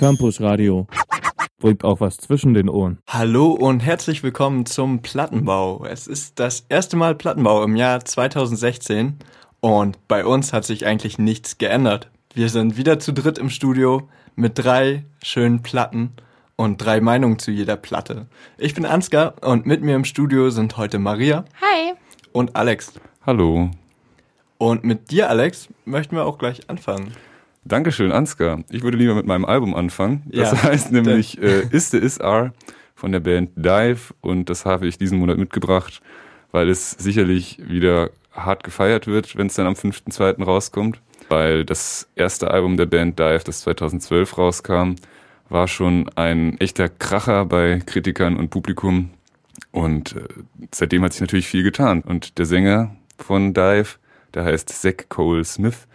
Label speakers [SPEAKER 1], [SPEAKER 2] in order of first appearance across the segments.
[SPEAKER 1] Campus Radio. Bringt auch was zwischen den Ohren.
[SPEAKER 2] Hallo und herzlich willkommen zum Plattenbau. Es ist das erste Mal Plattenbau im Jahr 2016 und bei uns hat sich eigentlich nichts geändert. Wir sind wieder zu dritt im Studio mit drei schönen Platten und drei Meinungen zu jeder Platte. Ich bin Ansgar und mit mir im Studio sind heute Maria.
[SPEAKER 3] Hi.
[SPEAKER 2] Und Alex.
[SPEAKER 4] Hallo.
[SPEAKER 2] Und mit dir, Alex, möchten wir auch gleich anfangen.
[SPEAKER 4] Dankeschön, Ansgar. Ich würde lieber mit meinem Album anfangen. Das ja, heißt nämlich äh, Is the Is Are von der Band Dive und das habe ich diesen Monat mitgebracht, weil es sicherlich wieder hart gefeiert wird, wenn es dann am 5.2. rauskommt. Weil das erste Album der Band Dive, das 2012 rauskam, war schon ein echter Kracher bei Kritikern und Publikum. Und äh, seitdem hat sich natürlich viel getan. Und der Sänger von Dive, der heißt Zach Cole Smith,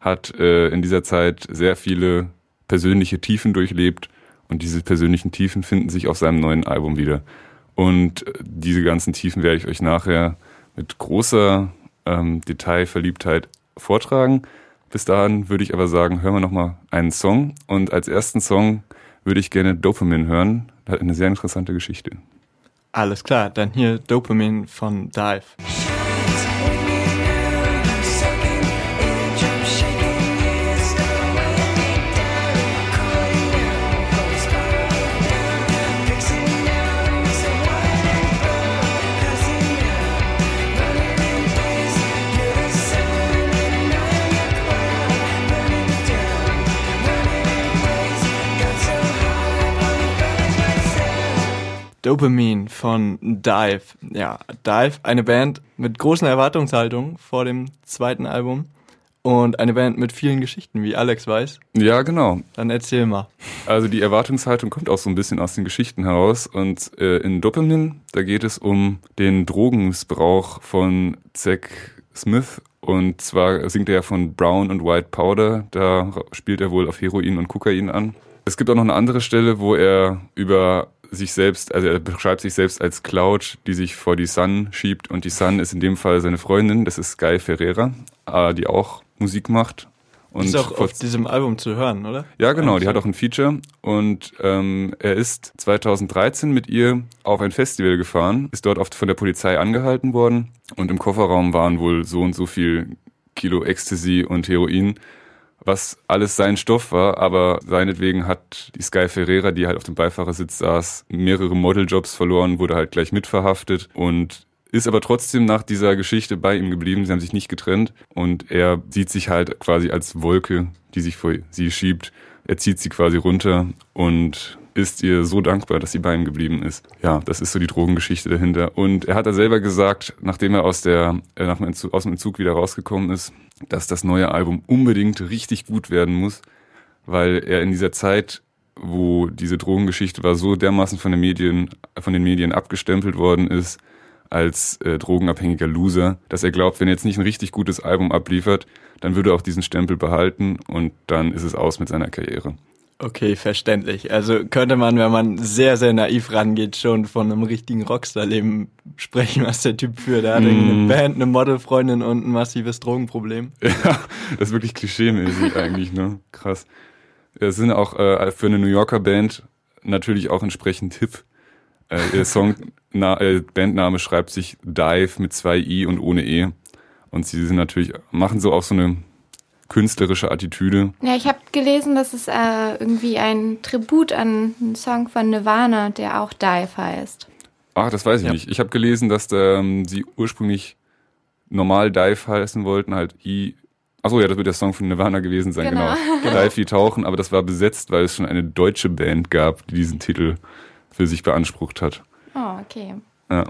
[SPEAKER 4] hat äh, in dieser Zeit sehr viele persönliche Tiefen durchlebt und diese persönlichen Tiefen finden sich auf seinem neuen Album wieder. Und äh, diese ganzen Tiefen werde ich euch nachher mit großer ähm, Detailverliebtheit vortragen. Bis dahin würde ich aber sagen, hören wir nochmal einen Song. Und als ersten Song würde ich gerne Dopamine hören. Das hat eine sehr interessante Geschichte.
[SPEAKER 2] Alles klar, dann hier Dopamine von Dive. Dopamine von Dive. Ja, Dive, eine Band mit großen Erwartungshaltungen vor dem zweiten Album und eine Band mit vielen Geschichten, wie Alex weiß.
[SPEAKER 4] Ja, genau.
[SPEAKER 2] Dann erzähl mal.
[SPEAKER 4] Also die Erwartungshaltung kommt auch so ein bisschen aus den Geschichten heraus und äh, in Dopamine, da geht es um den Drogenmissbrauch von Zack Smith und zwar singt er von Brown und White Powder, da spielt er wohl auf Heroin und Kokain an. Es gibt auch noch eine andere Stelle, wo er über sich selbst, also er beschreibt sich selbst als Cloud, die sich vor die Sun schiebt und die Sun ist in dem Fall seine Freundin, das ist Sky Ferreira, äh, die auch Musik macht.
[SPEAKER 2] Und ist auch auf diesem Album zu hören, oder?
[SPEAKER 4] Ja, genau, die hat auch ein Feature und ähm, er ist 2013 mit ihr auf ein Festival gefahren, ist dort oft von der Polizei angehalten worden und im Kofferraum waren wohl so und so viel Kilo Ecstasy und Heroin was alles sein Stoff war, aber seinetwegen hat die Sky Ferreira, die halt auf dem Beifahrersitz saß, mehrere Modeljobs verloren, wurde halt gleich mitverhaftet und ist aber trotzdem nach dieser Geschichte bei ihm geblieben. Sie haben sich nicht getrennt und er sieht sich halt quasi als Wolke, die sich vor sie schiebt. Er zieht sie quasi runter und ist ihr so dankbar, dass sie bei ihm geblieben ist. Ja, das ist so die Drogengeschichte dahinter. Und er hat da selber gesagt, nachdem er aus der, äh, nach dem Entzug, aus dem Entzug wieder rausgekommen ist, dass das neue Album unbedingt richtig gut werden muss, weil er in dieser Zeit, wo diese Drogengeschichte war, so dermaßen von den Medien, von den Medien abgestempelt worden ist, als äh, drogenabhängiger Loser, dass er glaubt, wenn er jetzt nicht ein richtig gutes Album abliefert, dann würde er auch diesen Stempel behalten und dann ist es aus mit seiner Karriere.
[SPEAKER 2] Okay, verständlich. Also könnte man, wenn man sehr, sehr naiv rangeht, schon von einem richtigen Rockstar-Leben sprechen, was der Typ führt. Er hat mm. eine Band, eine Modelfreundin und ein massives Drogenproblem.
[SPEAKER 4] Ja, das ist wirklich klischee-mäßig eigentlich, ne? Krass. Es sind auch äh, für eine New Yorker Band natürlich auch entsprechend hip. Äh, ihr Song, na, äh, Bandname schreibt sich Dive mit zwei I und ohne E. Und sie sind natürlich, machen so auch so eine künstlerische Attitüde.
[SPEAKER 3] Ja, ich habe gelesen, dass es äh, irgendwie ein Tribut an einen Song von Nirvana, der auch Dive heißt.
[SPEAKER 4] Ach, das weiß ich ja. nicht. Ich habe gelesen, dass ähm, sie ursprünglich normal Dive heißen wollten, halt I. Achso, ja, das wird der Song von Nirvana gewesen sein, genau. genau. Dive wie Tauchen, aber das war besetzt, weil es schon eine deutsche Band gab, die diesen Titel für sich beansprucht hat.
[SPEAKER 3] Oh, okay.
[SPEAKER 4] Ja,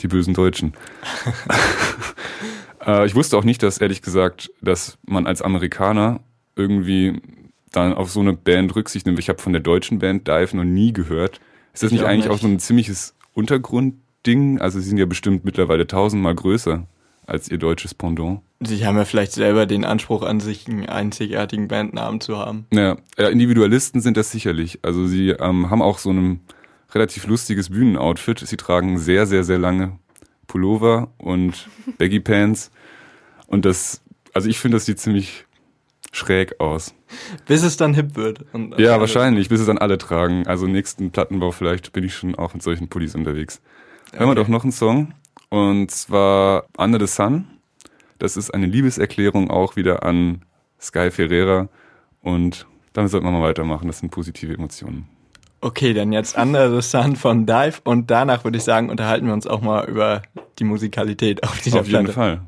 [SPEAKER 4] die bösen Deutschen. Äh, ich wusste auch nicht, dass ehrlich gesagt, dass man als Amerikaner irgendwie dann auf so eine Band Rücksicht nimmt. Ich habe von der deutschen Band Dive noch nie gehört. Ist das ich nicht auch eigentlich nicht. auch so ein ziemliches Untergrundding? Also sie sind ja bestimmt mittlerweile tausendmal größer als ihr deutsches Pendant.
[SPEAKER 2] Sie haben ja vielleicht selber den Anspruch an sich, einen einzigartigen Bandnamen zu haben.
[SPEAKER 4] Ja, Individualisten sind das sicherlich. Also sie ähm, haben auch so ein relativ lustiges Bühnenoutfit. Sie tragen sehr, sehr, sehr lange Pullover und Baggy Pants. Und das, also ich finde, das sieht ziemlich schräg aus.
[SPEAKER 2] Bis es dann hip wird. Und
[SPEAKER 4] Ja, wahrscheinlich, bis es dann alle tragen. Also nächsten Plattenbau vielleicht bin ich schon auch mit solchen Pullis unterwegs. Hören wir
[SPEAKER 2] Okay.
[SPEAKER 4] doch noch einen Song. Und zwar Under the Sun. Das ist eine Liebeserklärung auch wieder an Sky Ferreira. Und damit sollten wir mal weitermachen. Das sind positive Emotionen.
[SPEAKER 2] Okay, dann jetzt Under the Sun von Dive und danach würde ich sagen, unterhalten wir uns auch mal über die Musikalität auf dieser
[SPEAKER 4] Auf jeden
[SPEAKER 2] Platte.
[SPEAKER 4] Fall.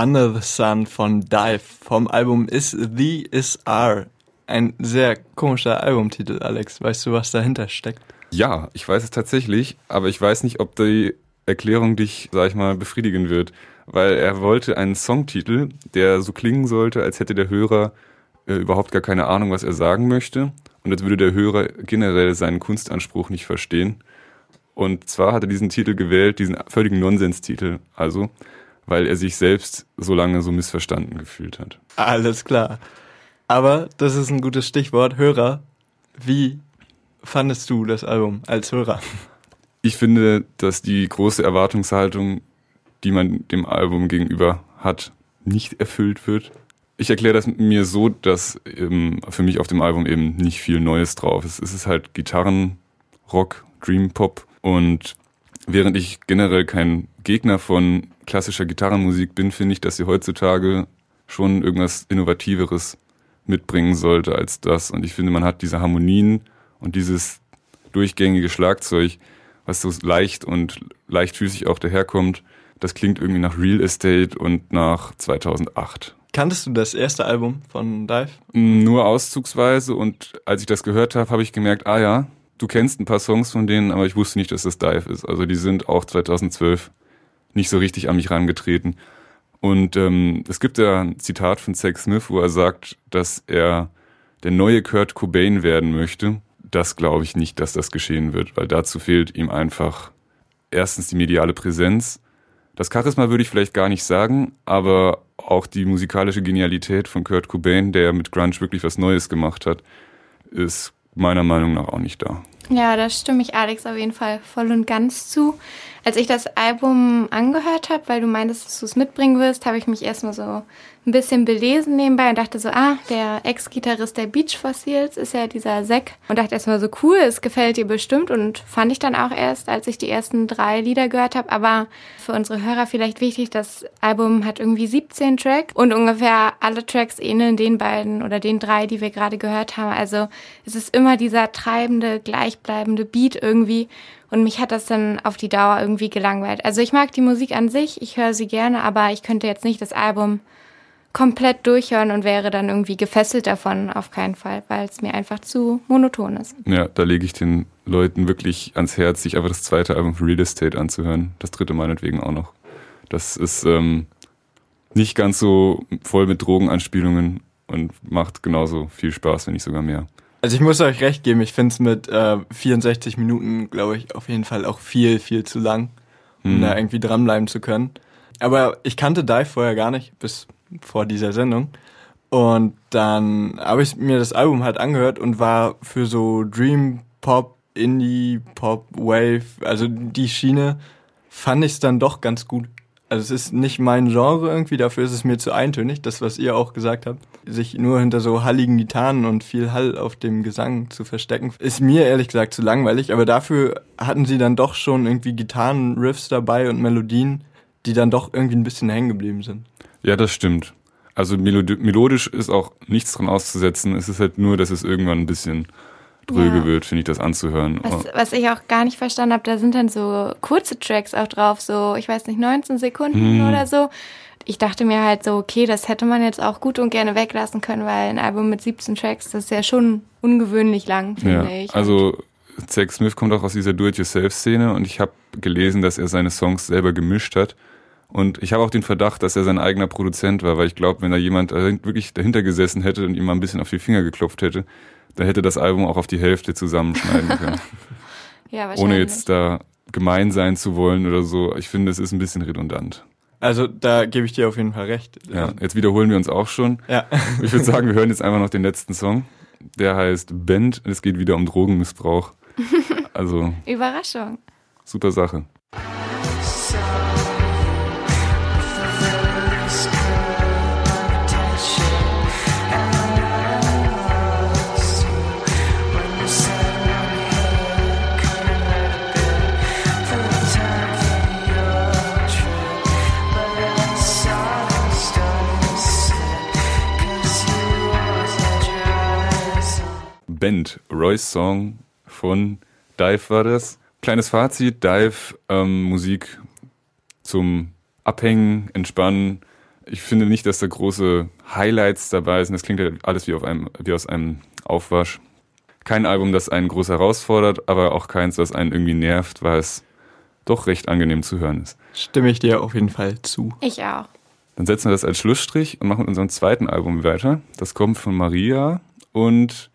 [SPEAKER 2] Under the Sun von Dive vom Album Is The Is R. Ein sehr komischer Albumtitel, Alex. Weißt du, was dahinter steckt?
[SPEAKER 4] Ja, ich weiß es tatsächlich, aber ich weiß nicht, ob die Erklärung dich, sag ich mal, befriedigen wird. Weil er wollte einen Songtitel, der so klingen sollte, als hätte der Hörer äh, überhaupt gar keine Ahnung, was er sagen möchte. Und als würde der Hörer generell seinen Kunstanspruch nicht verstehen. Und zwar hat er diesen Titel gewählt, diesen völligen Nonsenstitel, also, weil er sich selbst so lange so missverstanden gefühlt hat.
[SPEAKER 2] Alles klar. Aber das ist ein gutes Stichwort. Hörer, wie fandest du das Album als Hörer?
[SPEAKER 4] Ich finde, dass die große Erwartungshaltung, die man dem Album gegenüber hat, nicht erfüllt wird. Ich erkläre das mir so, dass ähm, für mich auf dem Album eben nicht viel Neues drauf ist. Es ist halt Gitarren, Rock, Dream Pop und während ich generell kein Gegner von klassischer Gitarrenmusik bin, finde ich, dass sie heutzutage schon irgendwas Innovativeres mitbringen sollte als das. Und ich finde, man hat diese Harmonien und dieses durchgängige Schlagzeug, was so leicht und leichtfüßig auch daherkommt, das klingt irgendwie nach Real Estate und nach 2008.
[SPEAKER 2] Kanntest du das erste Album von Dive?
[SPEAKER 4] Nur auszugsweise und als ich das gehört habe, habe ich gemerkt, ah ja, du kennst ein paar Songs von denen, aber ich wusste nicht, dass das Dive ist. Also die sind auch 2012 nicht so richtig an mich rangetreten. Und ähm, es gibt ja ein Zitat von Zack Smith, wo er sagt, dass er der neue Kurt Cobain werden möchte. Das glaube ich nicht, dass das geschehen wird, weil dazu fehlt ihm einfach erstens die mediale Präsenz. Das Charisma würde ich vielleicht gar nicht sagen, aber auch die musikalische Genialität von Kurt Cobain, der mit Grunge wirklich was Neues gemacht hat, ist meiner Meinung nach auch nicht da.
[SPEAKER 3] Ja, da stimme ich Alex auf jeden Fall voll und ganz zu. Als ich das Album angehört habe, weil du meintest, dass du es mitbringen wirst, habe ich mich erstmal so ein bisschen belesen nebenbei und dachte so, ah, der Ex-Gitarrist der Beach Fossils ist ja dieser Zack. Und dachte erstmal so, cool, es gefällt dir bestimmt und fand ich dann auch erst, als ich die ersten drei Lieder gehört habe. Aber für unsere Hörer vielleicht wichtig, das Album hat irgendwie 17 Tracks und ungefähr alle Tracks ähneln den beiden oder den drei, die wir gerade gehört haben. Also es ist immer dieser treibende, gleichbleibende Beat irgendwie. Und mich hat das dann auf die Dauer irgendwie gelangweilt. Also ich mag die Musik an sich, ich höre sie gerne, aber ich könnte jetzt nicht das Album komplett durchhören und wäre dann irgendwie gefesselt davon, auf keinen Fall, weil es mir einfach zu monoton ist.
[SPEAKER 4] Ja, da lege ich den Leuten wirklich ans Herz, sich einfach das zweite Album von Real Estate anzuhören. Das dritte meinetwegen auch noch. Das ist ähm, nicht ganz so voll mit Drogenanspielungen und macht genauso viel Spaß, wenn nicht sogar mehr.
[SPEAKER 2] Also ich muss euch recht geben, ich finde es mit äh, 64 Minuten, glaube ich, auf jeden Fall auch viel, viel zu lang, um
[SPEAKER 4] Mhm.
[SPEAKER 2] da irgendwie dranbleiben zu können. Aber ich kannte Dive vorher gar nicht, bis vor dieser Sendung. Und dann habe ich mir das Album halt angehört und war für so Dream Pop, Indie Pop, Wave, also die Schiene, fand ich es dann doch ganz gut. Also es ist nicht mein Genre irgendwie, dafür ist es mir zu eintönig, das was ihr auch gesagt habt. Sich nur hinter so halligen Gitarren und viel Hall auf dem Gesang zu verstecken, ist mir ehrlich gesagt zu langweilig, aber dafür hatten sie dann doch schon irgendwie Gitarrenriffs dabei und Melodien, die dann doch irgendwie ein bisschen hängen geblieben sind.
[SPEAKER 4] Ja, das stimmt. Also melodi melodisch ist auch nichts dran auszusetzen. Es ist halt nur, dass es irgendwann ein bisschen dröge
[SPEAKER 3] Ja.
[SPEAKER 4] wird, finde ich, das anzuhören.
[SPEAKER 3] Was, was ich auch gar nicht verstanden habe, da sind dann so kurze Tracks auch drauf, so, ich weiß nicht, 19 Sekunden
[SPEAKER 4] Hm.
[SPEAKER 3] oder so. Ich dachte mir halt so, okay, das hätte man jetzt auch gut und gerne weglassen können, weil ein Album mit 17 Tracks, das ist ja schon ungewöhnlich lang, finde
[SPEAKER 4] Ja,
[SPEAKER 3] ich.
[SPEAKER 4] also Zack Smith kommt auch aus dieser Do-it-yourself-Szene und ich habe gelesen, dass er seine Songs selber gemischt hat. Und ich habe auch den Verdacht, dass er sein eigener Produzent war, weil ich glaube, wenn da jemand wirklich dahinter gesessen hätte und ihm mal ein bisschen auf die Finger geklopft hätte, dann hätte das Album auch auf die Hälfte zusammenschneiden können.
[SPEAKER 3] Ja, wahrscheinlich.
[SPEAKER 4] ohne jetzt da gemein sein zu wollen oder so. Ich finde, es ist ein bisschen redundant.
[SPEAKER 2] Also da gebe ich dir auf jeden Fall recht.
[SPEAKER 4] Ja, jetzt wiederholen wir uns auch schon.
[SPEAKER 2] Ja.
[SPEAKER 4] Ich würde sagen, wir hören jetzt einfach noch den letzten Song. Der heißt Bend. Es geht wieder um Drogenmissbrauch. Also
[SPEAKER 3] Überraschung.
[SPEAKER 4] super Sache. Bend, Roy's Song von Dive war das. Kleines Fazit, Dive, ähm, Musik zum Abhängen, Entspannen. Ich finde nicht, dass da große Highlights dabei sind. Das klingt ja alles wie, auf einem, wie aus einem Aufwasch. Kein Album, das einen groß herausfordert, aber auch keins, das einen irgendwie nervt, weil es doch recht angenehm zu hören ist.
[SPEAKER 2] Stimme ich dir auf jeden Fall zu.
[SPEAKER 3] Ich auch.
[SPEAKER 4] Dann setzen wir das als Schlussstrich und machen mit unserem zweiten Album weiter. Das kommt von Maria und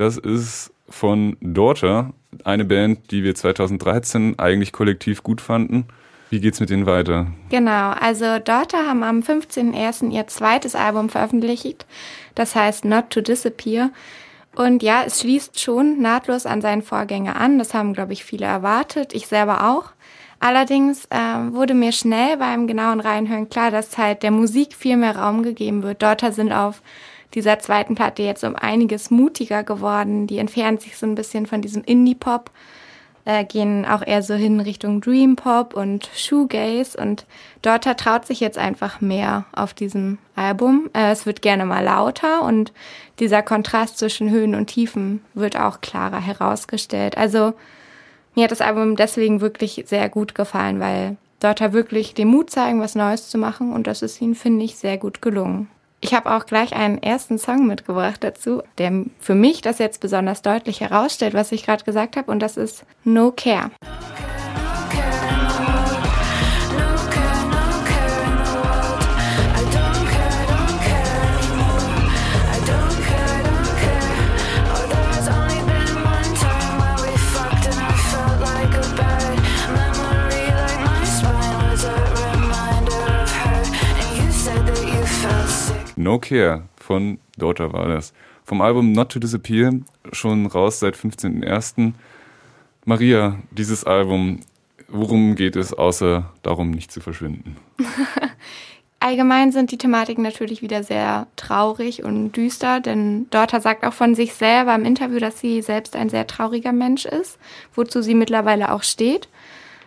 [SPEAKER 4] das ist von Daughter, eine Band, die wir 2013 eigentlich kollektiv gut fanden. Wie geht's mit denen weiter?
[SPEAKER 3] Genau, also Daughter haben am 15.01. ihr zweites Album veröffentlicht. Das heißt Not to Disappear. Und ja, es schließt schon nahtlos an seinen Vorgänger an. Das haben, glaube ich, viele erwartet. Ich selber auch. Allerdings äh, wurde mir schnell beim genauen Reinhören klar, dass halt der Musik viel mehr Raum gegeben wird. Daughter sind auf dieser zweiten Platte jetzt um einiges mutiger geworden. Die entfernen sich so ein bisschen von diesem Indie-Pop, äh, gehen auch eher so hin Richtung Dream Pop und Shoegaze und Daughter traut sich jetzt einfach mehr auf diesem Album. Äh, es wird gerne mal lauter und dieser Kontrast zwischen Höhen und Tiefen wird auch klarer herausgestellt. Also mir hat das Album deswegen wirklich sehr gut gefallen, weil Daughter wirklich den Mut zeigen, was Neues zu machen und das ist ihnen, finde ich, sehr gut gelungen. Ich habe auch gleich einen ersten Song mitgebracht dazu, der für mich das jetzt besonders deutlich herausstellt, was ich gerade gesagt habe, und das ist No Care.
[SPEAKER 4] No Care von Daughter war das. Vom Album Not to Disappear, schon raus seit 15.01. Maria, dieses Album, worum geht es, außer darum, nicht zu verschwinden?
[SPEAKER 3] Allgemein sind die Thematiken natürlich wieder sehr traurig und düster, denn Daughter sagt auch von sich selber im Interview, dass sie selbst ein sehr trauriger Mensch ist, wozu sie mittlerweile auch steht.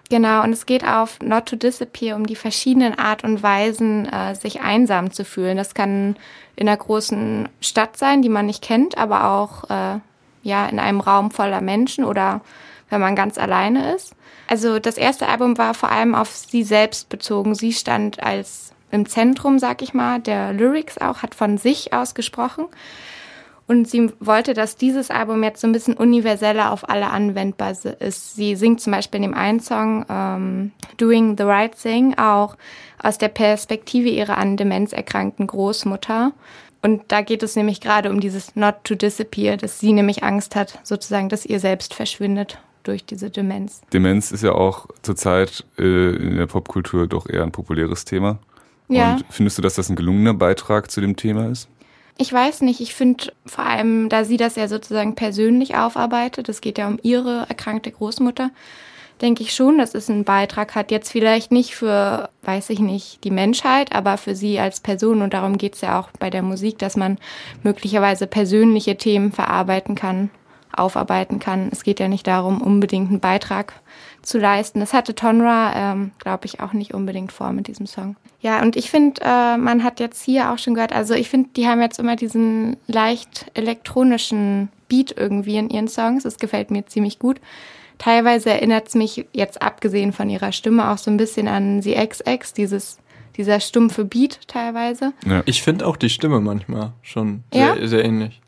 [SPEAKER 3] Genau, und es geht auf Not to Disappear um die verschiedenen Art und Weisen, äh, sich einsam zu fühlen. Das kann in einer großen Stadt sein, die man nicht kennt, aber auch äh, ja in einem Raum voller Menschen oder wenn man ganz alleine ist. Also das erste Album war vor allem auf sie selbst bezogen. Sie stand als im Zentrum, sag ich mal, der Lyrics auch, hat von sich aus gesprochen. Und sie wollte, dass dieses Album jetzt so ein bisschen universeller auf alle anwendbar ist. Sie singt zum Beispiel in dem einen Song ähm, Doing the Right Thing auch aus der Perspektive ihrer an Demenz erkrankten Großmutter. Und da geht es nämlich gerade um dieses Not to Disappear, dass sie nämlich Angst hat, sozusagen, dass ihr selbst verschwindet durch diese Demenz.
[SPEAKER 4] Demenz ist ja auch zurzeit äh, in der Popkultur doch eher ein populäres Thema.
[SPEAKER 3] Ja.
[SPEAKER 4] Und findest du, dass das ein gelungener Beitrag zu dem Thema ist?
[SPEAKER 3] Ich weiß nicht, ich finde vor allem, da sie das ja sozusagen persönlich aufarbeitet, es geht ja um ihre erkrankte Großmutter, denke ich schon, dass es einen Beitrag hat. Jetzt vielleicht nicht für, weiß ich nicht, die Menschheit, aber für sie als Person. Und darum geht es ja auch bei der Musik, dass man möglicherweise persönliche Themen verarbeiten kann, aufarbeiten kann. Es geht ja nicht darum, unbedingt einen Beitrag zu leisten. Das hatte Tonra, ähm, glaube ich, auch nicht unbedingt vor mit diesem Song. Ja, und ich finde, äh, man hat jetzt hier auch schon gehört, also ich finde, die haben jetzt immer diesen leicht elektronischen Beat irgendwie in ihren Songs. Das gefällt mir ziemlich gut. Teilweise erinnert es mich jetzt abgesehen von ihrer Stimme auch so ein bisschen an The XX, dieses dieser stumpfe Beat teilweise.
[SPEAKER 4] Ja.
[SPEAKER 2] Ich finde auch die Stimme manchmal schon
[SPEAKER 3] Ja?
[SPEAKER 2] sehr, sehr ähnlich.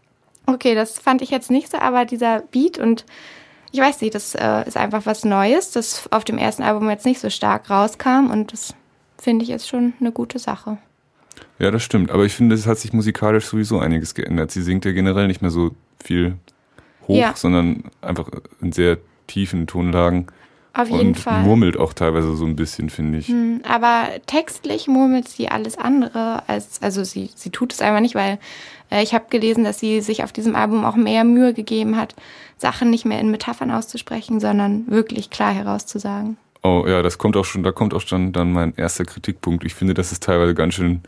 [SPEAKER 3] Okay, das fand ich jetzt nicht so, aber dieser Beat und ich weiß nicht, das äh, ist einfach was Neues, das auf dem ersten Album jetzt nicht so stark rauskam und das finde ich ist schon eine gute Sache.
[SPEAKER 4] Ja, das stimmt. Aber ich finde, es hat sich musikalisch sowieso einiges geändert. Sie singt ja generell nicht mehr so viel hoch,
[SPEAKER 3] Ja.
[SPEAKER 4] sondern einfach ein sehr tiefen Tonlagen.
[SPEAKER 3] Auf jeden
[SPEAKER 4] und
[SPEAKER 3] Fall.
[SPEAKER 4] murmelt auch teilweise so ein bisschen, finde ich.
[SPEAKER 3] Hm, Aber textlich murmelt sie alles andere als, also sie, sie tut es einfach nicht, weil äh, ich habe gelesen, dass sie sich auf diesem Album auch mehr Mühe gegeben hat, Sachen nicht mehr in Metaphern auszusprechen, sondern wirklich klar herauszusagen.
[SPEAKER 4] Oh ja, das kommt auch schon, da kommt auch schon dann mein erster Kritikpunkt. Ich finde, dass es teilweise ganz schön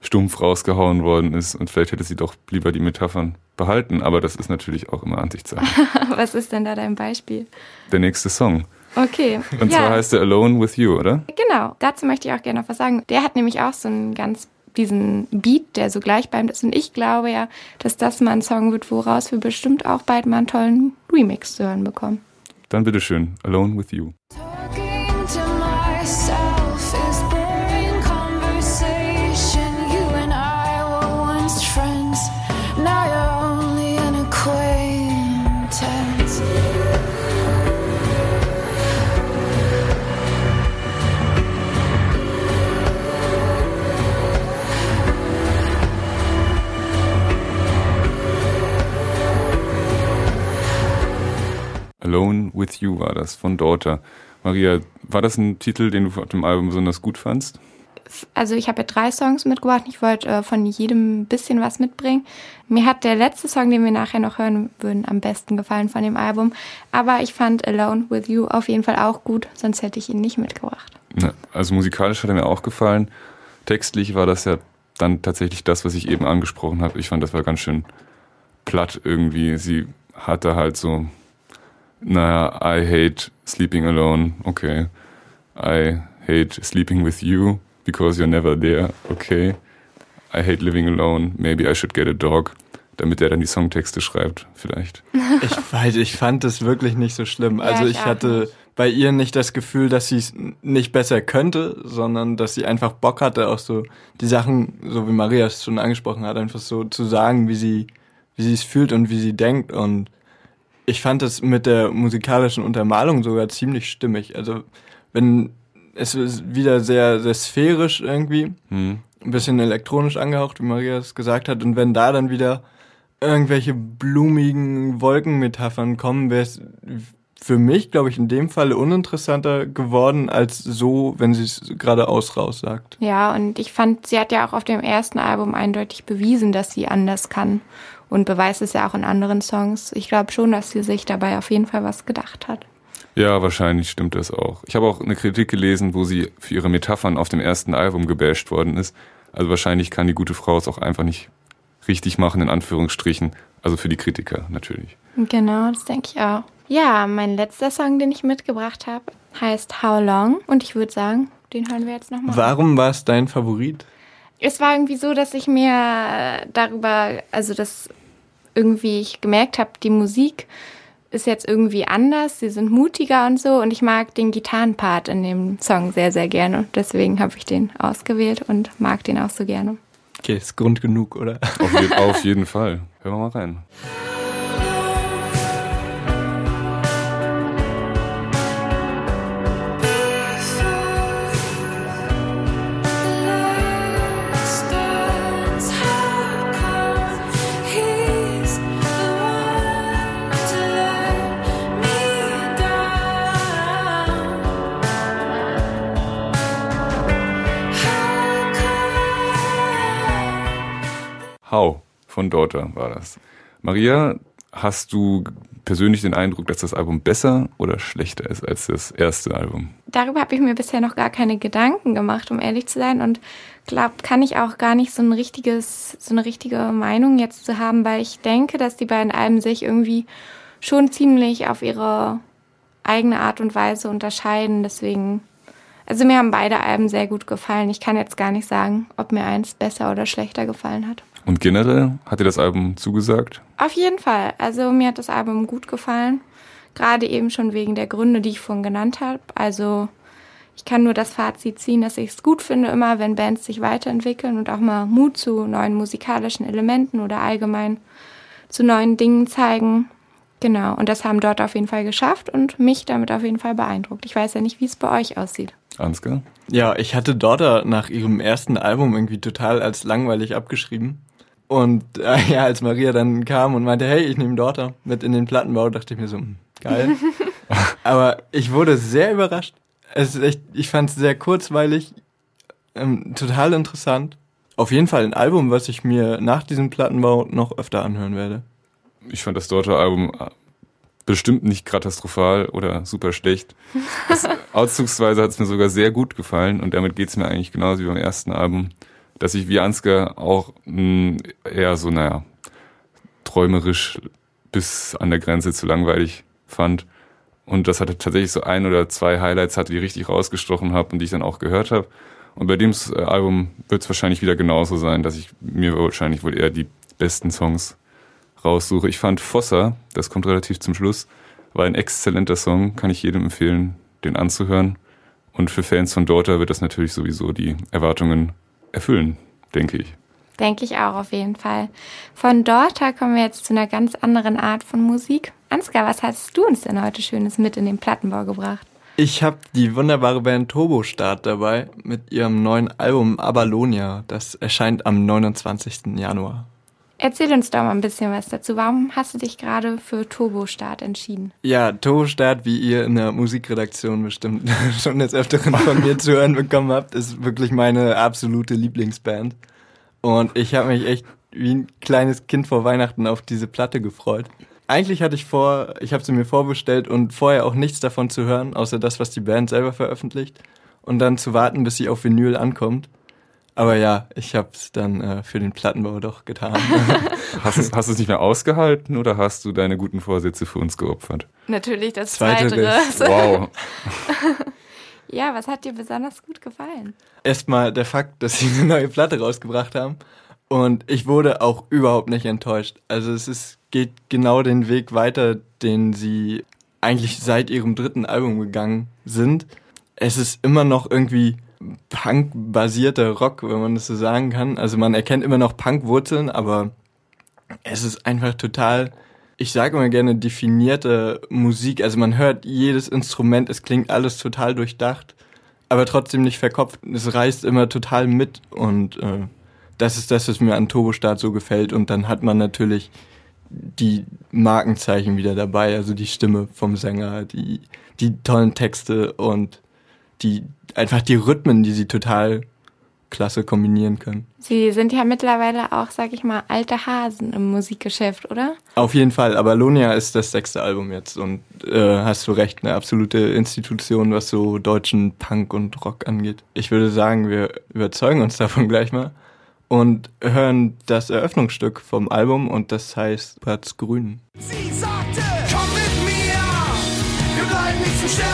[SPEAKER 4] stumpf rausgehauen worden ist und vielleicht hätte sie doch lieber die Metaphern behalten, aber das ist natürlich auch immer Ansichtssache.
[SPEAKER 3] Was ist denn da dein Beispiel?
[SPEAKER 4] Der nächste Song.
[SPEAKER 3] Okay.
[SPEAKER 4] Und
[SPEAKER 3] ja,
[SPEAKER 4] zwar heißt er Alone with You, oder?
[SPEAKER 3] genau. Dazu möchte ich auch gerne noch was sagen. Der hat nämlich auch so einen ganz diesen Beat, der so gleichbleibend ist. Und ich glaube ja, dass das mal ein Song wird, woraus wir bestimmt auch bald mal einen tollen Remix zu hören bekommen.
[SPEAKER 4] Dann bitteschön, Alone with You. Alone with You war das von Daughter. Maria, war das ein Titel, den du auf dem Album besonders gut fandst?
[SPEAKER 3] Also ich habe ja drei Songs mitgebracht. Ich wollte äh, von jedem ein bisschen was mitbringen. Mir hat der letzte Song, den wir nachher noch hören würden, am besten gefallen von dem Album. Aber ich fand Alone with You auf jeden Fall auch gut, sonst hätte ich ihn nicht mitgebracht.
[SPEAKER 4] Ja, also musikalisch hat er mir auch gefallen. Textlich war das ja dann tatsächlich das, was ich eben angesprochen habe. Ich fand, das war ganz schön platt irgendwie. Sie hatte halt so, naja, I hate sleeping alone, okay. I hate sleeping with you because you're never there, okay. I hate living alone, maybe I should get a dog. Damit er dann die Songtexte schreibt, vielleicht.
[SPEAKER 2] Ich weiß, ich fand es wirklich nicht so schlimm.
[SPEAKER 3] Ja,
[SPEAKER 2] Also
[SPEAKER 3] ich
[SPEAKER 2] ich
[SPEAKER 3] auch
[SPEAKER 2] hatte bei ihr nicht das Gefühl, dass sie es nicht besser könnte, sondern dass sie einfach Bock hatte, auch so die Sachen, so wie Maria es schon angesprochen hat, einfach so zu sagen, wie sie, wie sie es fühlt und wie sie denkt. Und ich fand es mit der musikalischen Untermalung sogar ziemlich stimmig. Also wenn es ist wieder sehr, sehr sphärisch irgendwie,
[SPEAKER 4] Hm.
[SPEAKER 2] ein bisschen elektronisch angehaucht, wie Maria es gesagt hat. Und wenn da dann wieder irgendwelche blumigen Wolkenmetaphern kommen, wäre es für mich, glaube ich, in dem Falle uninteressanter geworden, als so, wenn sie es geradeaus raus sagt.
[SPEAKER 3] Ja, und ich fand, sie hat ja auch auf dem ersten Album eindeutig bewiesen, dass sie anders kann. Und beweist es ja auch in anderen Songs. Ich glaube schon, dass sie sich dabei auf jeden Fall was gedacht hat.
[SPEAKER 4] Ja, wahrscheinlich stimmt das auch. Ich habe auch eine Kritik gelesen, wo sie für ihre Metaphern auf dem ersten Album gebasht worden ist. Also wahrscheinlich kann die gute Frau es auch einfach nicht richtig machen, in Anführungsstrichen. Also für die Kritiker natürlich.
[SPEAKER 3] Genau, das denke ich auch. Ja, mein letzter Song, den ich mitgebracht habe, heißt How Long. Und ich würde sagen, den hören wir jetzt nochmal.
[SPEAKER 2] Warum war es dein Favorit?
[SPEAKER 3] Es war irgendwie so, dass ich mir darüber, also dass irgendwie ich gemerkt habe, die Musik ist jetzt irgendwie anders, sie sind mutiger und so und ich mag den Gitarrenpart in dem Song sehr, sehr gerne. Deswegen habe ich den ausgewählt und mag den auch so gerne.
[SPEAKER 2] Okay, ist Grund genug, oder?
[SPEAKER 4] Auf, je auf jeden Fall. Hören wir mal rein. How von Daughter war das. Maria, hast du persönlich den Eindruck, dass das Album besser oder schlechter ist als das erste Album?
[SPEAKER 3] Darüber habe ich mir bisher noch gar keine Gedanken gemacht, um ehrlich zu sein. Und glaube, kann ich auch gar nicht so ein richtiges, so eine richtige Meinung jetzt zu haben, weil ich denke, dass die beiden Alben sich irgendwie schon ziemlich auf ihre eigene Art und Weise unterscheiden. Deswegen, also mir haben beide Alben sehr gut gefallen. Ich kann jetzt gar nicht sagen, ob mir eins besser oder schlechter gefallen hat.
[SPEAKER 4] Und generell hat dir das Album zugesagt?
[SPEAKER 3] Auf jeden Fall. Also mir hat das Album gut gefallen. Gerade eben schon wegen der Gründe, die ich vorhin genannt habe. Also ich kann nur das Fazit ziehen, dass ich es gut finde, immer wenn Bands sich weiterentwickeln und auch mal Mut zu neuen musikalischen Elementen oder allgemein zu neuen Dingen zeigen. Genau, und das haben dort auf jeden Fall geschafft und mich damit auf jeden Fall beeindruckt. Ich weiß ja nicht, wie es bei euch aussieht.
[SPEAKER 4] Ansgar?
[SPEAKER 2] Ja, ich hatte Daughter nach ihrem ersten Album irgendwie total als langweilig abgeschrieben. Und äh, ja, als Maria dann kam und meinte, hey, ich nehme Daughter mit in den Plattenbau, dachte ich mir so, hm, geil. Aber ich wurde sehr überrascht. Es ist echt, ich fand es sehr kurzweilig, ähm, total interessant. Auf jeden Fall ein Album, was ich mir nach diesem Plattenbau noch öfter anhören werde.
[SPEAKER 4] Ich fand das Daughter-Album äh, bestimmt nicht katastrophal oder super schlecht. Auszugsweise hat es mir sogar sehr gut gefallen und damit geht es mir eigentlich genauso wie beim ersten Album, dass ich wie Ansgar auch mh, eher so, naja, träumerisch bis an der Grenze zu langweilig fand. Und das hatte tatsächlich so ein oder zwei Highlights hatte, die ich richtig rausgestochen habe und die ich dann auch gehört habe. Und bei dem äh, Album wird es wahrscheinlich wieder genauso sein, dass ich mir wahrscheinlich wohl eher die besten Songs raussuche. Ich fand Fossa, das kommt relativ zum Schluss, war ein exzellenter Song, kann ich jedem empfehlen, den anzuhören. Und für Fans von Daughter wird das natürlich sowieso die Erwartungen erfüllen, denke ich.
[SPEAKER 3] Denke ich auch auf jeden Fall. Von Daughter kommen wir jetzt zu einer ganz anderen Art von Musik. Ansgar, was hast du uns denn heute Schönes mit in den Plattenbau gebracht?
[SPEAKER 2] Ich habe die wunderbare Band Turbo Start dabei mit ihrem neuen Album Abalonia. Das erscheint am 29. Januar.
[SPEAKER 3] Erzähl uns doch mal ein bisschen was dazu. Warum hast du dich gerade für Turbostart entschieden?
[SPEAKER 2] Ja, Turbo Start, wie ihr in der Musikredaktion bestimmt schon des Öfteren von mir zu hören bekommen habt, ist wirklich meine absolute Lieblingsband. Und ich habe mich echt wie ein kleines Kind vor Weihnachten auf diese Platte gefreut. Eigentlich hatte ich vor, ich habe sie mir vorbestellt und vorher auch nichts davon zu hören, außer das, was die Band selber veröffentlicht. Und dann zu warten, bis sie auf Vinyl ankommt. Aber ja, ich habe es dann äh, für den Plattenbau doch getan.
[SPEAKER 4] Hast, du- es nicht mehr ausgehalten oder hast du deine guten Vorsätze für uns geopfert?
[SPEAKER 3] Natürlich das
[SPEAKER 2] Zweiteres.
[SPEAKER 3] Zweite.
[SPEAKER 4] Wow.
[SPEAKER 3] Ja, was hat dir besonders gut gefallen?
[SPEAKER 2] Erstmal der Fakt, dass sie eine neue Platte rausgebracht haben. Und ich wurde auch überhaupt nicht enttäuscht. Also es ist, geht genau den Weg weiter, den sie eigentlich seit ihrem dritten Album gegangen sind. Es ist immer noch irgendwie Punk-basierter Rock, wenn man das so sagen kann. Also man erkennt immer noch Punk-Wurzeln, aber es ist einfach total, ich sage immer gerne, definierte Musik. Also man hört jedes Instrument, es klingt alles total durchdacht, aber trotzdem nicht verkopft. Es reißt immer total mit und äh, das ist das, was mir an Turbostart so gefällt. Und dann hat man natürlich die Markenzeichen wieder dabei, also die Stimme vom Sänger, die, die tollen Texte und die einfach die Rhythmen, die sie total klasse kombinieren können.
[SPEAKER 3] Sie sind ja mittlerweile auch, sag ich mal, alte Hasen im Musikgeschäft, oder?
[SPEAKER 2] Auf jeden Fall, aber Lonia ist das sechste Album jetzt und äh, hast du recht, eine absolute Institution, was so deutschen Punk und Rock angeht. Ich würde sagen, wir überzeugen uns davon gleich mal und hören das Eröffnungsstück vom Album und das heißt Platz Grün.
[SPEAKER 5] Sie sagte, komm mit mir, wir bleiben nicht Sterben hier. Was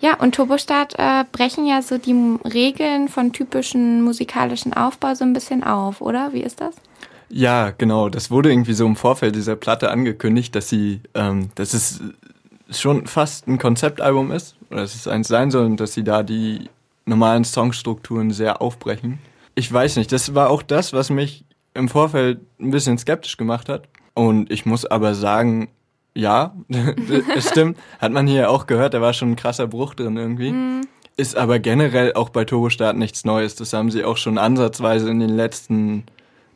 [SPEAKER 3] Ja, und Turbostart äh, brechen ja so die Regeln von typischen musikalischen Aufbau so ein bisschen auf, oder? Wie ist das?
[SPEAKER 2] Ja, genau. Das wurde irgendwie so im Vorfeld dieser Platte angekündigt, dass sie, ähm, dass es schon fast ein Konzeptalbum ist, oder dass es eins sein soll und dass sie da die normalen Songstrukturen sehr aufbrechen. Ich weiß nicht, das war auch das, was mich im Vorfeld ein bisschen skeptisch gemacht hat. Und ich muss aber sagen, ja, es stimmt. Hat man hier auch gehört, da war schon ein krasser Bruch drin irgendwie. Ist aber generell auch bei Turbostart nichts Neues. Das haben sie auch schon ansatzweise in den letzten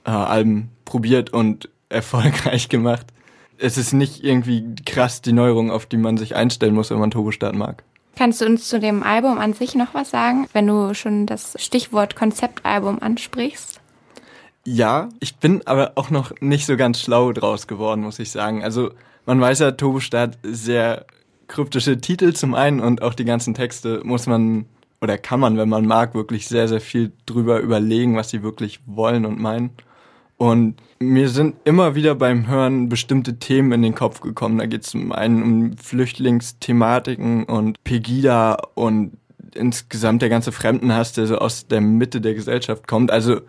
[SPEAKER 2] äh, Alben probiert und erfolgreich gemacht. Es ist nicht irgendwie krass die Neuerung, auf die man sich einstellen muss, wenn man Turbostart mag.
[SPEAKER 3] Kannst du uns zu dem Album an sich noch was sagen, wenn du schon das Stichwort Konzeptalbum ansprichst?
[SPEAKER 2] Ja, ich bin aber auch noch nicht so ganz schlau draus geworden, muss ich sagen. Also man weiß ja, Turbostart sehr kryptische Titel zum einen und auch die ganzen Texte muss man oder kann man, wenn man mag, wirklich sehr, sehr viel drüber überlegen, was sie wirklich wollen und meinen. Und mir sind immer wieder beim Hören bestimmte Themen in den Kopf gekommen. Da geht es zum einen um Flüchtlingsthematiken und Pegida und insgesamt der ganze Fremdenhass, der so aus der Mitte der Gesellschaft kommt. Also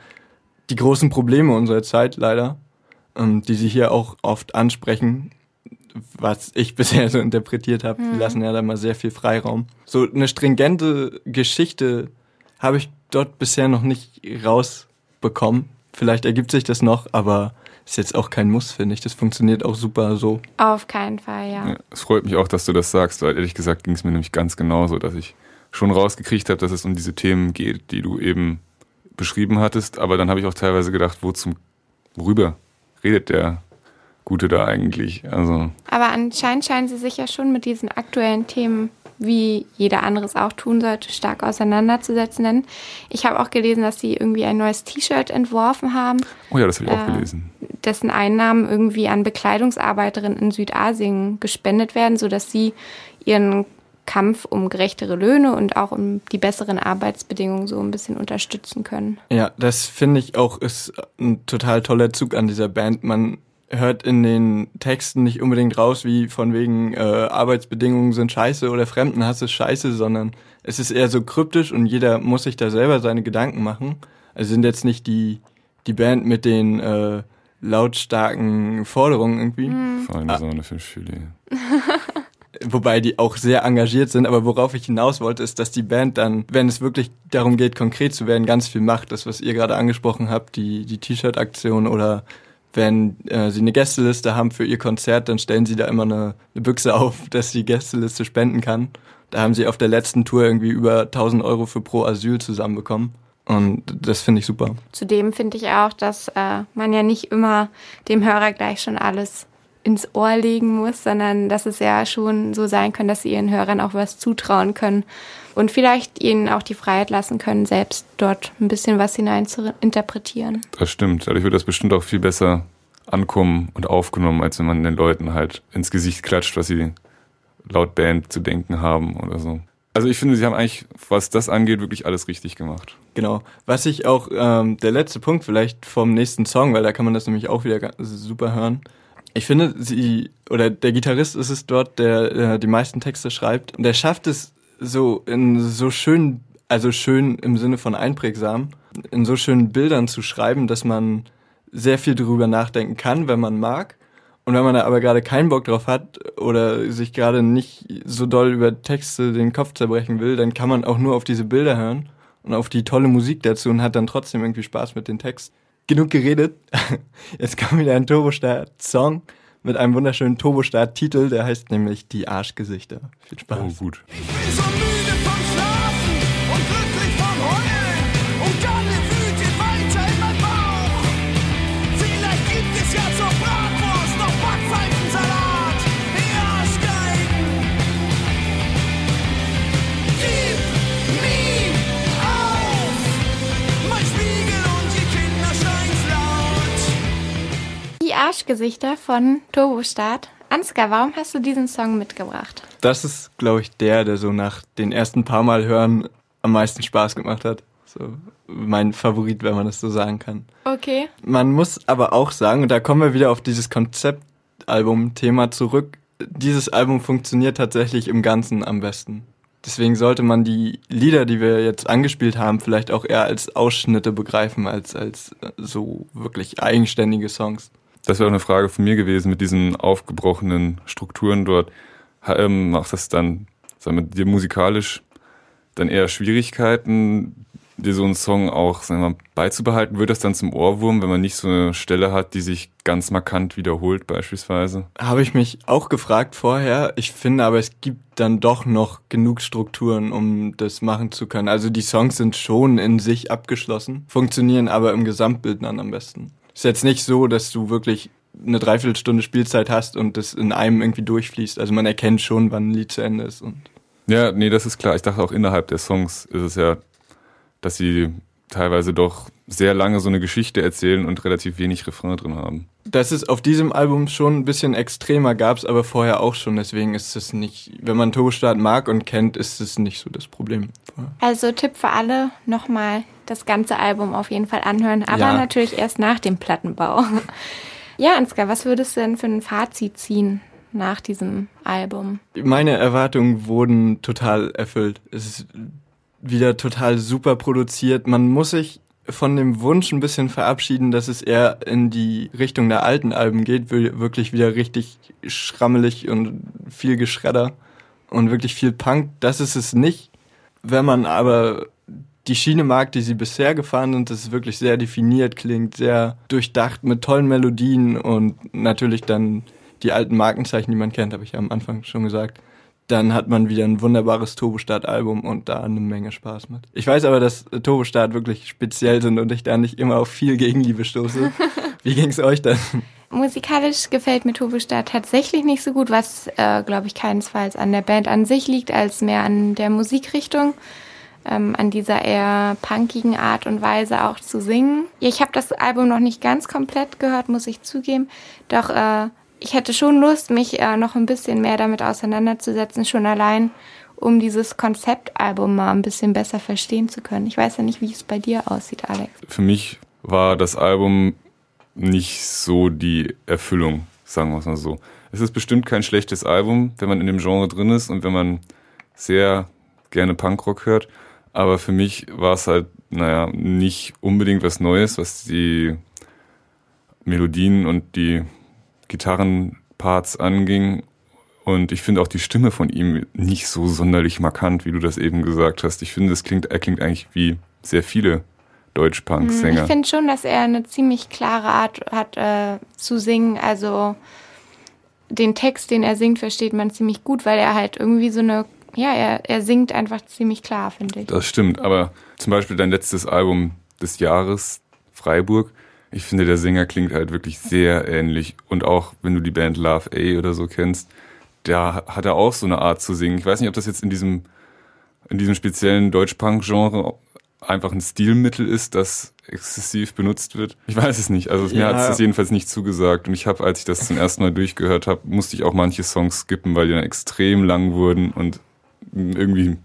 [SPEAKER 2] die großen Probleme unserer Zeit leider, ähm, die sie hier auch oft ansprechen. was ich bisher so interpretiert habe. Die lassen ja da mal sehr viel Freiraum. So eine stringente Geschichte habe ich dort bisher noch nicht rausbekommen. Vielleicht ergibt sich das noch, aber ist jetzt auch kein Muss, finde ich. Das funktioniert auch super so.
[SPEAKER 3] Auf keinen Fall, ja.
[SPEAKER 4] Ja, es freut mich auch, dass du das sagst, weil ehrlich gesagt ging es mir nämlich ganz genauso, dass ich schon rausgekriegt habe, dass es um diese Themen geht, die du eben beschrieben hattest. Aber dann habe ich auch teilweise gedacht, wo zum, worüber redet der Gute da eigentlich? Also,
[SPEAKER 3] Aber anscheinend scheinen sie sich ja schon mit diesen aktuellen Themen, wie jeder anderes auch tun sollte, stark auseinanderzusetzen. Denn ich habe auch gelesen, dass sie irgendwie ein neues T-Shirt entworfen haben,
[SPEAKER 4] oh ja, das habe ich auch
[SPEAKER 3] Äh,
[SPEAKER 4] gelesen.
[SPEAKER 3] dessen Einnahmen irgendwie an Bekleidungsarbeiterinnen in Südasien gespendet werden, sodass sie ihren Kampf um gerechtere Löhne und auch um die besseren Arbeitsbedingungen so ein bisschen unterstützen können.
[SPEAKER 2] Ja, das finde ich auch ist ein total toller Zug an dieser Band. Man hört in den Texten nicht unbedingt raus, wie von wegen äh, Arbeitsbedingungen sind scheiße oder Fremdenhass ist scheiße, sondern es ist eher so kryptisch und jeder muss sich da selber seine Gedanken machen. Also sind jetzt nicht die, die Band mit den äh, lautstarken Forderungen irgendwie.
[SPEAKER 4] Feine Sonne für Chili.
[SPEAKER 2] Wobei die auch sehr engagiert sind, aber worauf ich hinaus wollte, ist, dass die Band dann, wenn es wirklich darum geht, konkret zu werden, ganz viel macht. Das, was ihr gerade angesprochen habt, die, die T-Shirt-Aktion oder wenn äh, sie eine Gästeliste haben für ihr Konzert, dann stellen sie da immer eine, eine Büchse auf, dass die Gästeliste spenden kann. Da haben sie auf der letzten Tour irgendwie über 1000 Euro für pro Asyl zusammenbekommen. Und das finde ich super.
[SPEAKER 3] Zudem finde ich auch, dass äh, man ja nicht immer dem Hörer gleich schon alles ins Ohr legen muss, sondern dass es ja schon so sein kann, dass sie ihren Hörern auch was zutrauen können und vielleicht ihnen auch die Freiheit lassen können, selbst dort ein bisschen was hinein zu interpretieren.
[SPEAKER 4] Das stimmt. Dadurch wird das bestimmt auch viel besser ankommen und aufgenommen, als wenn man den Leuten halt ins Gesicht klatscht, was sie laut Band zu denken haben oder so. Also ich finde, sie haben eigentlich, was das angeht, wirklich alles richtig gemacht.
[SPEAKER 2] Genau. Was ich auch, ähm, der letzte Punkt vielleicht vom nächsten Song, weil da kann man das nämlich auch wieder super hören. Ich finde, sie, oder der Gitarrist ist es dort, der äh, die meisten Texte schreibt. Und der schafft es so in so schön, also schön im Sinne von einprägsam, in so schönen Bildern zu schreiben, dass man sehr viel drüber nachdenken kann, wenn man mag. Und wenn man da aber gerade keinen Bock drauf hat oder sich gerade nicht so doll über Texte den Kopf zerbrechen will, dann kann man auch nur auf diese Bilder hören und auf die tolle Musik dazu und hat dann trotzdem irgendwie Spaß mit den Texten. Genug geredet. Jetzt kommt wieder ein Turbostart-Song mit einem wunderschönen Turbostart-Titel, der heißt nämlich Die Arschgesichter. Viel Spaß.
[SPEAKER 4] Oh, gut.
[SPEAKER 5] Ich bin so müde
[SPEAKER 3] Arschgesichter von Turbostart. Ansgar, warum hast du diesen Song mitgebracht?
[SPEAKER 2] Das ist, glaube ich, der, der so nach den ersten paar Mal hören am meisten Spaß gemacht hat. So mein Favorit, wenn man das so sagen kann.
[SPEAKER 3] Okay.
[SPEAKER 2] Man muss aber auch sagen, und da kommen wir wieder auf dieses Konzeptalbum-Thema zurück, dieses Album funktioniert tatsächlich im Ganzen am besten. Deswegen sollte man die Lieder, die wir jetzt angespielt haben, vielleicht auch eher als Ausschnitte begreifen, als, als äh, so wirklich eigenständige Songs.
[SPEAKER 4] Das wäre auch eine Frage von mir gewesen mit diesen aufgebrochenen Strukturen dort. Ähm, macht das dann, sagen wir, dir musikalisch dann eher Schwierigkeiten, dir so einen Song auch, sagen wir beizubehalten? Wird das dann zum Ohrwurm, wenn man nicht so eine Stelle hat, die sich ganz markant wiederholt beispielsweise?
[SPEAKER 2] Habe ich mich auch gefragt vorher. Ich finde aber, es gibt dann doch noch genug Strukturen, um das machen zu können. Also die Songs sind schon in sich abgeschlossen, funktionieren aber im Gesamtbild dann am besten. Ist jetzt nicht so, dass du wirklich eine Dreiviertelstunde Spielzeit hast und das in einem irgendwie durchfließt. Also man erkennt schon, wann ein Lied zu Ende ist. Und
[SPEAKER 4] Ja, nee, das ist klar. Ich dachte auch innerhalb der Songs ist es ja, dass sie teilweise doch sehr lange so eine Geschichte erzählen und relativ wenig Refrain drin haben.
[SPEAKER 2] das ist auf diesem Album schon ein bisschen extremer, gab's aber vorher auch schon. Deswegen ist es nicht, wenn man Turbostart mag und kennt, ist es nicht so das Problem.
[SPEAKER 3] Also Tipp für alle, nochmal das ganze Album auf jeden Fall anhören, aber
[SPEAKER 2] Ja.
[SPEAKER 3] natürlich erst nach dem Plattenbau. Ja, Ansgar, was würdest du denn für ein Fazit ziehen nach diesem Album?
[SPEAKER 2] Meine Erwartungen wurden total erfüllt. Es ist wieder total super produziert. Man muss sich von dem Wunsch ein bisschen verabschieden, dass es eher in die Richtung der alten Alben geht, wir- wirklich wieder richtig schrammelig und viel Geschredder und wirklich viel Punk. Das ist es nicht. Wenn man aber die Schiene mag, die sie bisher gefahren sind, das ist wirklich sehr definiert, klingt sehr durchdacht mit tollen Melodien und natürlich dann die alten Markenzeichen, die man kennt, habe ich ja am Anfang schon gesagt. Dann hat man wieder ein wunderbares Turbostart-Album und da eine Menge Spaß mit. Ich weiß aber, dass Turbostart wirklich speziell sind und ich da nicht immer auf viel Gegenliebe stoße. Wie ging's euch dann?
[SPEAKER 3] Musikalisch gefällt mir Turbostart tatsächlich nicht so gut, was, äh, glaube ich, keinesfalls an der Band an sich liegt, als mehr an der Musikrichtung, ähm, an dieser eher punkigen Art und Weise auch zu singen. Ja, ich habe das Album noch nicht ganz komplett gehört, muss ich zugeben, doch äh, ich hätte schon Lust, mich äh, noch ein bisschen mehr damit auseinanderzusetzen, schon allein, um dieses Konzeptalbum mal ein bisschen besser verstehen zu können. Ich weiß ja nicht, wie es bei dir aussieht, Alex.
[SPEAKER 4] Für mich war das Album nicht so die Erfüllung, sagen wir es mal so. Es ist bestimmt kein schlechtes Album, wenn man in dem Genre drin ist und wenn man sehr gerne Punkrock hört. Aber für mich war es halt, naja, nicht unbedingt was Neues, was die Melodien und die Gitarrenparts anging. Und ich finde auch die Stimme von ihm nicht so sonderlich markant, wie du das eben gesagt hast. Ich finde, es klingt, er klingt eigentlich wie sehr viele Deutsch-Punk-Sänger.
[SPEAKER 3] Ich finde schon, dass er eine ziemlich klare Art hat äh, zu singen. Also den Text, den er singt, versteht man ziemlich gut, weil er halt irgendwie so eine, ja, er, er singt einfach ziemlich klar, finde ich.
[SPEAKER 4] Das stimmt, aber zum Beispiel dein letztes Album des Jahres, Freiburg, ich finde, der Sänger klingt halt wirklich sehr ähnlich. Und auch, wenn du die Band Love A oder so kennst, da hat er auch so eine Art zu singen. Ich weiß nicht, ob das jetzt in diesem, in diesem speziellen Deutsch-Punk-Genre einfach ein Stilmittel ist, das exzessiv benutzt wird. Ich weiß es nicht. Also mir
[SPEAKER 2] Ja.
[SPEAKER 4] hat es jedenfalls nicht zugesagt. Und ich habe, als ich das zum ersten Mal durchgehört habe, musste ich auch manche Songs skippen, weil die dann extrem lang wurden und irgendwie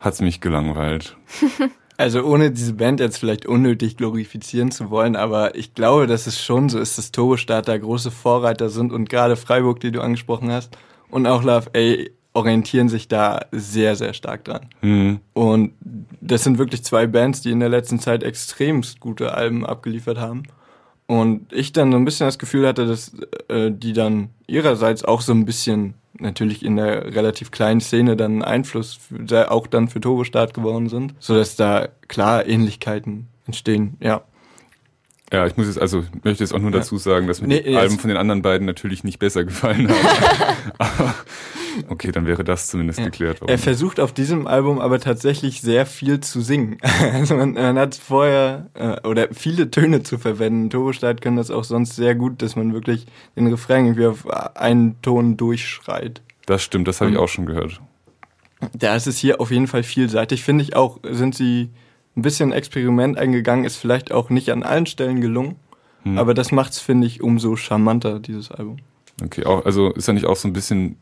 [SPEAKER 4] hat's mich gelangweilt.
[SPEAKER 2] Also ohne diese Band jetzt vielleicht unnötig glorifizieren zu wollen, aber ich glaube, dass es schon so ist, dass Turbostart da große Vorreiter sind und gerade Freiburg, die du angesprochen hast, und auch Love A orientieren sich da sehr, sehr stark dran.
[SPEAKER 4] Mhm.
[SPEAKER 2] Und das sind wirklich zwei Bands, die in der letzten Zeit extremst gute Alben abgeliefert haben. Und ich dann so ein bisschen das Gefühl hatte, dass äh, die dann ihrerseits auch so ein bisschen natürlich in der relativ kleinen Szene dann Einfluss für, auch dann für Turbostart geworden sind, so dass da klar Ähnlichkeiten entstehen. Ja,
[SPEAKER 4] Ja, ich muss jetzt, also ich möchte jetzt auch nur dazu sagen, dass mir
[SPEAKER 2] Nee,
[SPEAKER 4] die
[SPEAKER 2] nee,
[SPEAKER 4] Alben von den anderen beiden natürlich nicht besser gefallen haben. aber, okay, dann wäre das zumindest geklärt worden.
[SPEAKER 2] er versucht auf diesem Album aber tatsächlich sehr viel zu singen. Also man, man hat vorher äh, oder viele Töne zu verwenden. Turbostart können das auch sonst sehr gut, dass man wirklich den Refrain irgendwie auf einen Ton durchschreit.
[SPEAKER 4] Das stimmt, das habe ich auch schon gehört.
[SPEAKER 2] Da ist es hier auf jeden Fall vielseitig. Finde ich auch, sind sie ein bisschen Experiment eingegangen, ist vielleicht auch nicht an allen Stellen gelungen.
[SPEAKER 4] Hm.
[SPEAKER 2] Aber das macht's, finde ich, umso charmanter, dieses Album.
[SPEAKER 4] Okay, auch, also ist er nicht auch so ein bisschen,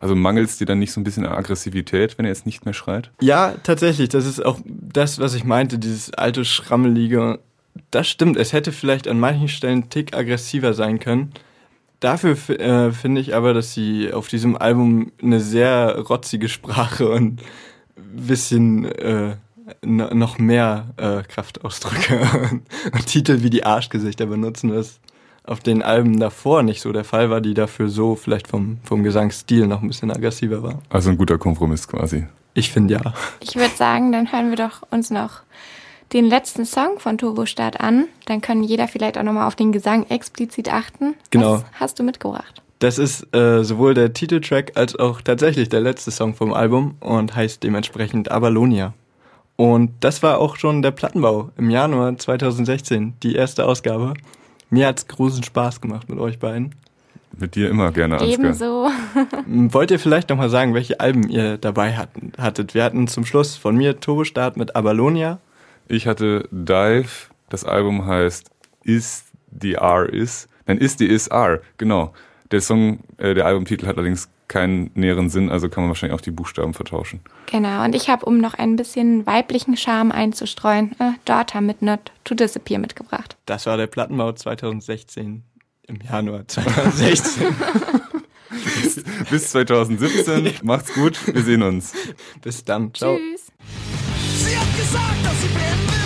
[SPEAKER 4] also mangelt es dir dann nicht so ein bisschen an Aggressivität, wenn er jetzt nicht mehr schreit?
[SPEAKER 2] Ja, tatsächlich. Das ist auch das, was ich meinte, dieses alte Schrammelige. Das stimmt. Es hätte vielleicht an manchen Stellen einen Tick aggressiver sein können. Dafür äh, finde ich aber, dass sie auf diesem Album eine sehr rotzige Sprache und ein bisschen äh, noch mehr äh, Kraftausdrücke und, Titel wie die Arschgesichter benutzen, was auf den Alben davor nicht so der Fall war, die dafür so vielleicht vom, vom Gesangsstil noch ein bisschen aggressiver war.
[SPEAKER 4] Also ein guter Kompromiss quasi.
[SPEAKER 2] Ich finde ja.
[SPEAKER 3] Ich würde sagen, dann hören wir doch uns noch den letzten Song von Turbostart an. Dann können jeder vielleicht auch nochmal auf den Gesang explizit achten.
[SPEAKER 2] Genau.
[SPEAKER 3] Was hast du mitgebracht?
[SPEAKER 2] Das ist äh, sowohl der Titeltrack als auch tatsächlich der letzte Song vom Album und heißt dementsprechend Avalonia. Und das war auch schon der Plattenbau im Januar 2016, die erste Ausgabe. Mir hat's großen Spaß gemacht mit euch beiden.
[SPEAKER 4] Mit dir immer gerne, Ansgar.
[SPEAKER 3] Ebenso.
[SPEAKER 2] M, Wollt ihr vielleicht nochmal sagen, welche Alben ihr dabei hatten, hattet? Wir hatten zum Schluss von mir Turbostart mit Avalonia.
[SPEAKER 4] Ich hatte Dive, das Album heißt Is the R Is. Nein, Is the Is R, genau. Der Song, äh, der Albumtitel hat allerdings keinen näheren Sinn, also kann man wahrscheinlich auch die Buchstaben vertauschen.
[SPEAKER 3] Genau. Und ich habe, um noch ein bisschen weiblichen Charme einzustreuen, äh, Daughter mit Not to Disappear mitgebracht.
[SPEAKER 2] Das war der Plattenbau 2016 im Januar 2016.
[SPEAKER 4] Bis 2017, macht's gut, wir sehen uns.
[SPEAKER 2] Bis dann. Ciao.
[SPEAKER 3] Tschüss.
[SPEAKER 5] Sie hat gesagt, dass sie brennen wird.